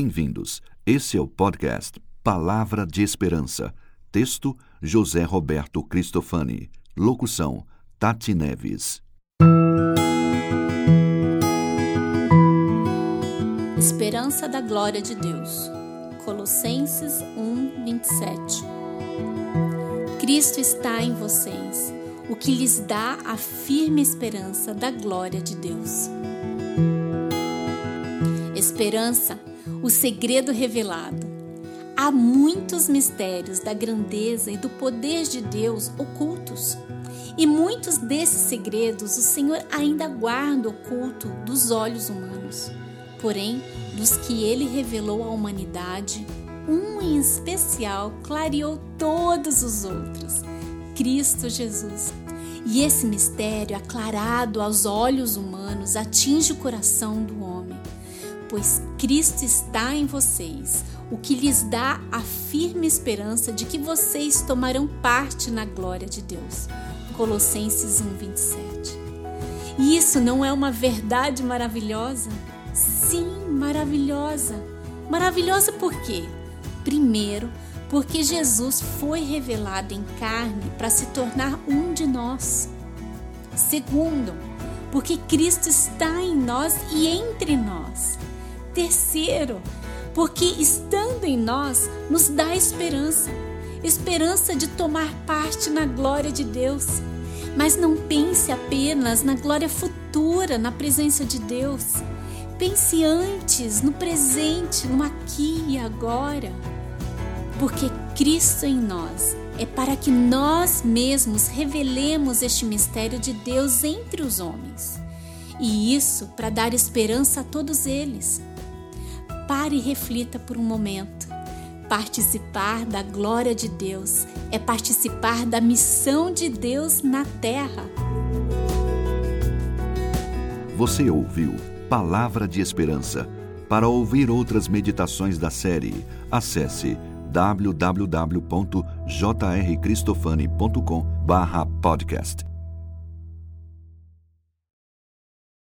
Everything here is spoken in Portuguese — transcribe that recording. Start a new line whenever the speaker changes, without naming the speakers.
Bem-vindos. Esse é o podcast Palavra de Esperança. Texto: José Roberto Cristofani. Locução: Tati Neves.
Esperança da glória de Deus. Colossenses 1, 27. Cristo está em vocês, o que lhes dá a firme esperança da glória de Deus. Esperança, o segredo revelado. Há muitos mistérios da grandeza e do poder de Deus ocultos. E muitos desses segredos o Senhor ainda guarda oculto dos olhos humanos. Porém, dos que ele revelou à humanidade, um em especial clareou todos os outros: Cristo Jesus. E esse mistério, aclarado aos olhos humanos, atinge o coração do homem pois Cristo está em vocês, o que lhes dá a firme esperança de que vocês tomarão parte na glória de Deus. Colossenses 1:27. E isso não é uma verdade maravilhosa? Sim, maravilhosa. Maravilhosa por quê? Primeiro, porque Jesus foi revelado em carne para se tornar um de nós. Segundo, porque Cristo está em nós e entre nós. Terceiro, porque estando em nós nos dá esperança esperança de tomar parte na glória de Deus. Mas não pense apenas na glória futura, na presença de Deus. Pense antes, no presente, no aqui e agora. Porque Cristo em nós é para que nós mesmos revelemos este mistério de Deus entre os homens. E isso para dar esperança a todos eles. Pare e reflita por um momento. Participar da glória de Deus é participar da missão de Deus na terra.
Você ouviu Palavra de Esperança. Para ouvir outras meditações da série, acesse www.jrcristofani.com/podcast.